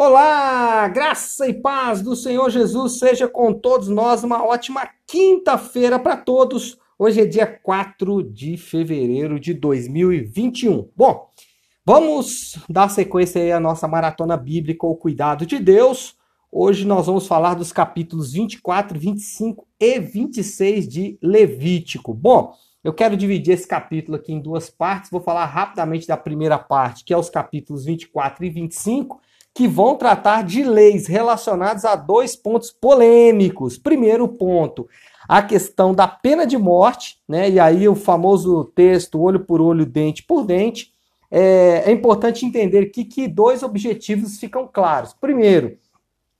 Olá, graça e paz do Senhor Jesus seja com todos nós. Uma ótima quinta-feira para todos. Hoje é dia 4 de fevereiro de 2021. Bom, vamos dar sequência aí à nossa maratona bíblica, o cuidado de Deus. Hoje nós vamos falar dos capítulos 24, 25 e 26 de Levítico. Bom, eu quero dividir esse capítulo aqui em duas partes. Vou falar rapidamente da primeira parte, que é os capítulos 24 e 25 que vão tratar de leis relacionadas a dois pontos polêmicos. Primeiro ponto, a questão da pena de morte, né? E aí o famoso texto olho por olho, dente por dente. É, é importante entender aqui que dois objetivos ficam claros. Primeiro,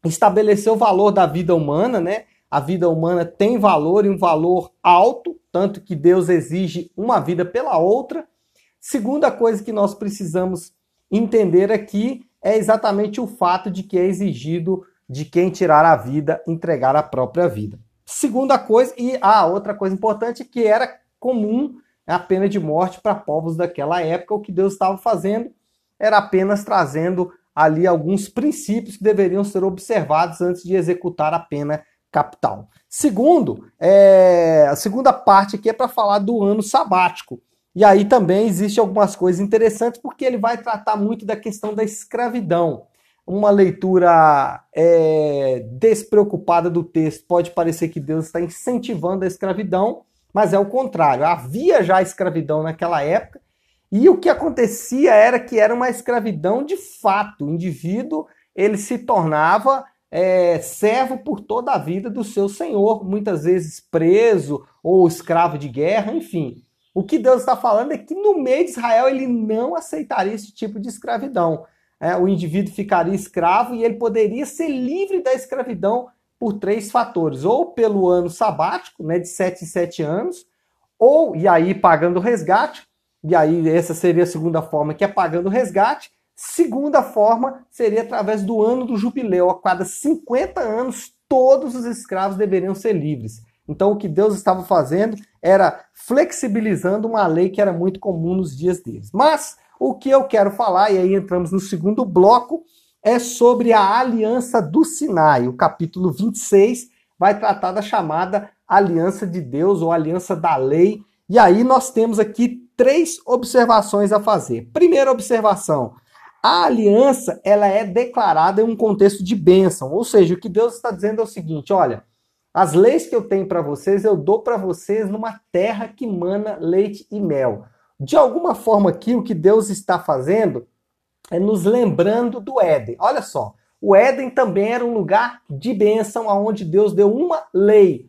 estabelecer o valor da vida humana, né? A vida humana tem valor e um valor alto, tanto que Deus exige uma vida pela outra. Segunda coisa que nós precisamos entender aqui é exatamente o fato de que é exigido de quem tirar a vida entregar a própria vida. Segunda coisa, e a outra coisa importante, que era comum a pena de morte para povos daquela época, o que Deus estava fazendo era apenas trazendo ali alguns princípios que deveriam ser observados antes de executar a pena capital. Segundo, é, a segunda parte aqui é para falar do ano sabático. E aí também existe algumas coisas interessantes, porque ele vai tratar muito da questão da escravidão. Uma leitura é, despreocupada do texto pode parecer que Deus está incentivando a escravidão, mas é o contrário. Havia já escravidão naquela época, e o que acontecia era que era uma escravidão de fato. O indivíduo ele se tornava é, servo por toda a vida do seu senhor, muitas vezes preso ou escravo de guerra, enfim. O que Deus está falando é que no meio de Israel ele não aceitaria esse tipo de escravidão. É, o indivíduo ficaria escravo e ele poderia ser livre da escravidão por três fatores: ou pelo ano sabático, né, de sete em sete anos, ou, e aí pagando o resgate, e aí essa seria a segunda forma, que é pagando o resgate. Segunda forma seria através do ano do jubileu. A cada 50 anos, todos os escravos deveriam ser livres. Então, o que Deus estava fazendo era flexibilizando uma lei que era muito comum nos dias deles. Mas o que eu quero falar, e aí entramos no segundo bloco, é sobre a aliança do Sinai. O capítulo 26 vai tratar da chamada aliança de Deus ou aliança da lei. E aí nós temos aqui três observações a fazer. Primeira observação: a aliança ela é declarada em um contexto de bênção, ou seja, o que Deus está dizendo é o seguinte: olha, as leis que eu tenho para vocês, eu dou para vocês numa terra que mana leite e mel. De alguma forma aqui, o que Deus está fazendo é nos lembrando do Éden. Olha só, o Éden também era um lugar de bênção, onde Deus deu uma lei.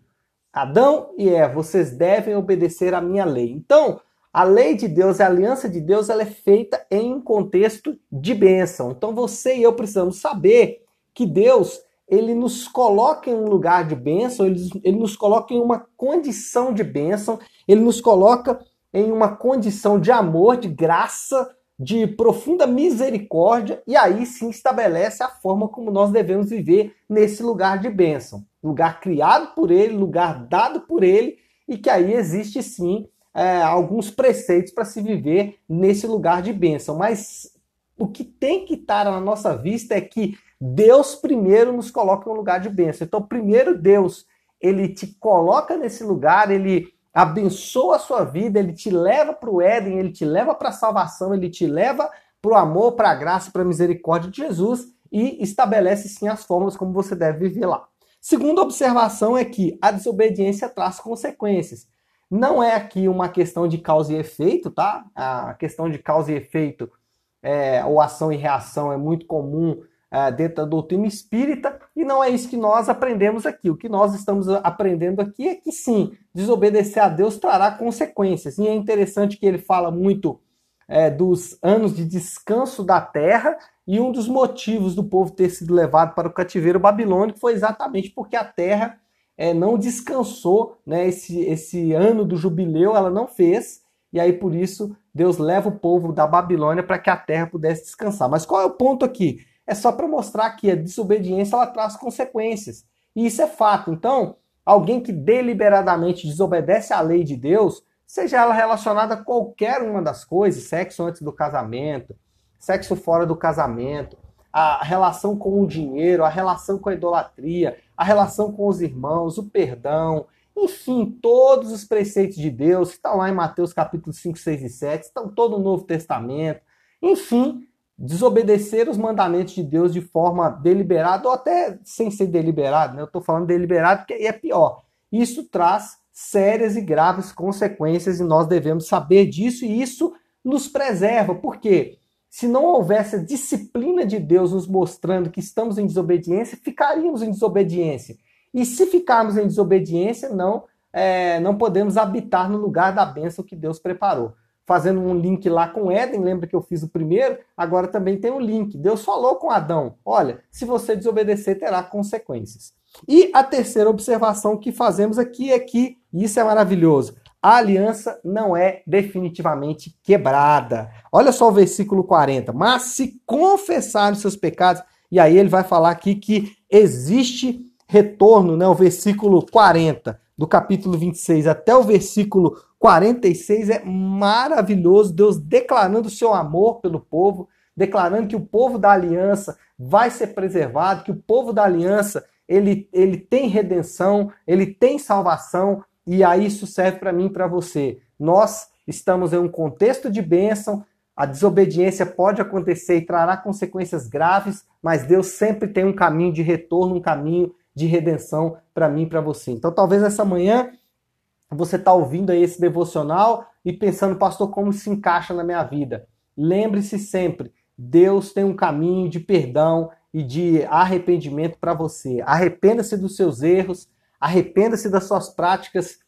Adão e Eva, vocês devem obedecer à minha lei. Então, a lei de Deus, a aliança de Deus, ela é feita em um contexto de bênção. Então, você e eu precisamos saber que Deus ele nos coloca em um lugar de bênção, ele, ele nos coloca em uma condição de bênção, ele nos coloca em uma condição de amor, de graça, de profunda misericórdia, e aí sim estabelece a forma como nós devemos viver nesse lugar de bênção. Lugar criado por ele, lugar dado por ele, e que aí existe sim é, alguns preceitos para se viver nesse lugar de bênção. Mas o que tem que estar na nossa vista é que Deus primeiro nos coloca em um lugar de bênção. Então, primeiro Deus, ele te coloca nesse lugar, ele abençoa a sua vida, ele te leva para o Éden, ele te leva para a salvação, ele te leva para o amor, para a graça, para a misericórdia de Jesus e estabelece sim as formas como você deve viver lá. Segunda observação é que a desobediência traz consequências. Não é aqui uma questão de causa e efeito, tá? A questão de causa e efeito é, ou ação e reação é muito comum é, dentro da doutrina espírita, e não é isso que nós aprendemos aqui. O que nós estamos aprendendo aqui é que sim, desobedecer a Deus trará consequências. E é interessante que ele fala muito é, dos anos de descanso da terra, e um dos motivos do povo ter sido levado para o cativeiro babilônico foi exatamente porque a terra é, não descansou, né, esse, esse ano do jubileu ela não fez, e aí por isso Deus leva o povo da Babilônia para que a terra pudesse descansar. Mas qual é o ponto aqui? É só para mostrar que a desobediência ela traz consequências. E isso é fato. Então, alguém que deliberadamente desobedece à lei de Deus, seja ela relacionada a qualquer uma das coisas, sexo antes do casamento, sexo fora do casamento, a relação com o dinheiro, a relação com a idolatria, a relação com os irmãos, o perdão, enfim, todos os preceitos de Deus que estão lá em Mateus capítulo 5, 6 e 7, estão todo o Novo Testamento. Enfim, desobedecer os mandamentos de Deus de forma deliberada ou até sem ser deliberado, né? Eu estou falando deliberado porque é pior. Isso traz sérias e graves consequências e nós devemos saber disso e isso nos preserva. Por quê? Se não houvesse a disciplina de Deus nos mostrando que estamos em desobediência, ficaríamos em desobediência. E se ficarmos em desobediência, não, é, não podemos habitar no lugar da bênção que Deus preparou. Fazendo um link lá com Éden, lembra que eu fiz o primeiro? Agora também tem um link. Deus falou com Adão: olha, se você desobedecer, terá consequências. E a terceira observação que fazemos aqui é que, isso é maravilhoso, a aliança não é definitivamente quebrada. Olha só o versículo 40. Mas se confessar os seus pecados, e aí ele vai falar aqui que existe retorno, né, o versículo 40 do capítulo 26 até o versículo 46 é maravilhoso, Deus declarando o seu amor pelo povo, declarando que o povo da aliança vai ser preservado, que o povo da aliança ele, ele tem redenção, ele tem salvação, e aí isso serve para mim e para você. Nós estamos em um contexto de bênção, a desobediência pode acontecer e trará consequências graves, mas Deus sempre tem um caminho de retorno, um caminho de redenção para mim e para você. Então, talvez essa manhã você está ouvindo aí esse devocional e pensando, pastor, como se encaixa na minha vida? Lembre-se sempre, Deus tem um caminho de perdão e de arrependimento para você. Arrependa-se dos seus erros, arrependa-se das suas práticas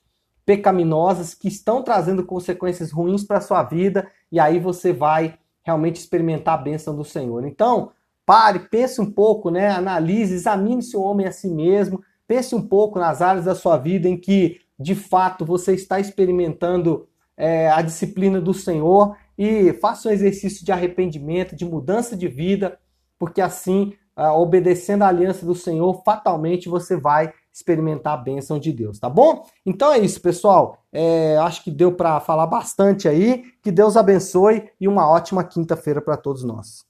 pecaminosas que estão trazendo consequências ruins para sua vida e aí você vai realmente experimentar a bênção do Senhor. Então, Pare, pense um pouco, né? Analise, examine se o homem a si mesmo. Pense um pouco nas áreas da sua vida em que, de fato, você está experimentando é, a disciplina do Senhor e faça um exercício de arrependimento, de mudança de vida, porque assim, ah, obedecendo a aliança do Senhor, fatalmente você vai experimentar a bênção de Deus, tá bom? Então é isso, pessoal. É, acho que deu para falar bastante aí. Que Deus abençoe e uma ótima quinta-feira para todos nós.